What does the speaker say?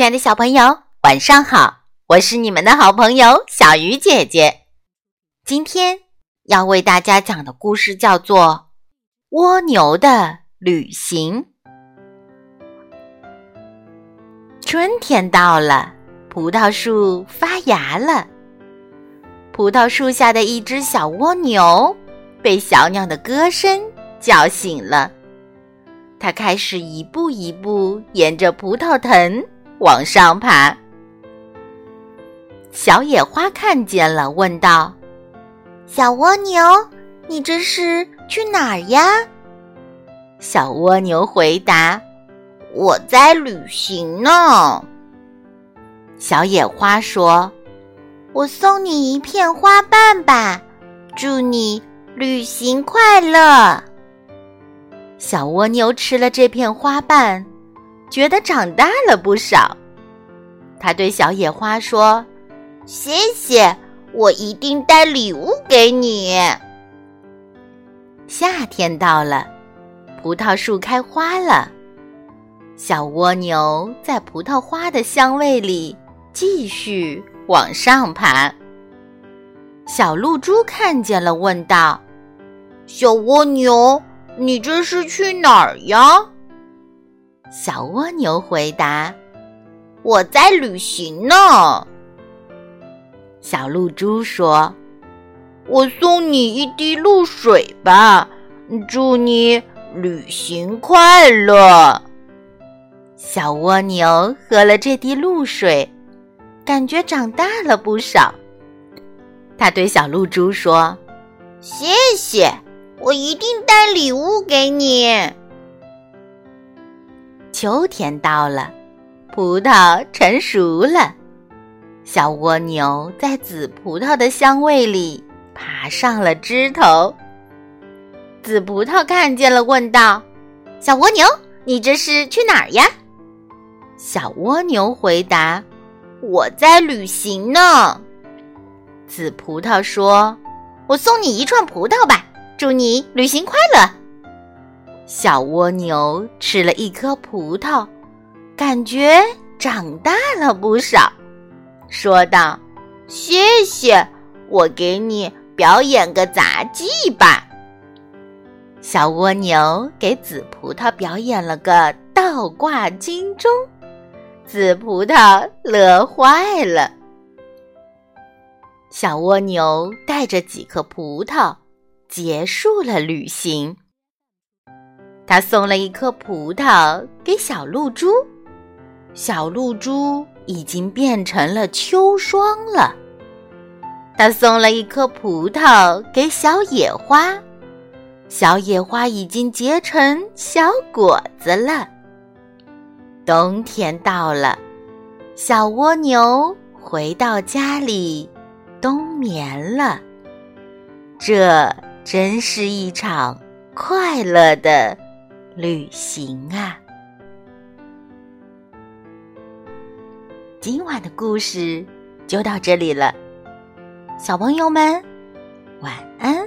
亲爱的小朋友，晚上好！我是你们的好朋友小鱼姐姐。今天要为大家讲的故事叫做《蜗牛的旅行》。春天到了，葡萄树发芽了。葡萄树下的一只小蜗牛被小鸟的歌声叫醒了，它开始一步一步沿着葡萄藤。往上爬，小野花看见了，问道：“小蜗牛，你这是去哪儿呀？”小蜗牛回答：“我在旅行呢。”小野花说：“我送你一片花瓣吧，祝你旅行快乐。”小蜗牛吃了这片花瓣。觉得长大了不少，他对小野花说：“谢谢，我一定带礼物给你。”夏天到了，葡萄树开花了，小蜗牛在葡萄花的香味里继续往上爬。小露珠看见了，问道：“小蜗牛，你这是去哪儿呀？”小蜗牛回答：“我在旅行呢。”小露珠说：“我送你一滴露水吧，祝你旅行快乐。”小蜗牛喝了这滴露水，感觉长大了不少。他对小露珠说：“谢谢，我一定带礼物给你。”秋天到了，葡萄成熟了。小蜗牛在紫葡萄的香味里爬上了枝头。紫葡萄看见了，问道：“小蜗牛，你这是去哪儿呀？”小蜗牛回答：“我在旅行呢。”紫葡萄说：“我送你一串葡萄吧，祝你旅行快乐。”小蜗牛吃了一颗葡萄，感觉长大了不少，说道：“谢谢，我给你表演个杂技吧。”小蜗牛给紫葡萄表演了个倒挂金钟，紫葡萄乐坏了。小蜗牛带着几颗葡萄结束了旅行。他送了一颗葡萄给小露珠，小露珠已经变成了秋霜了。他送了一颗葡萄给小野花，小野花已经结成小果子了。冬天到了，小蜗牛回到家里冬眠了。这真是一场快乐的。旅行啊。今晚的故事就到这里了小朋友们晚安。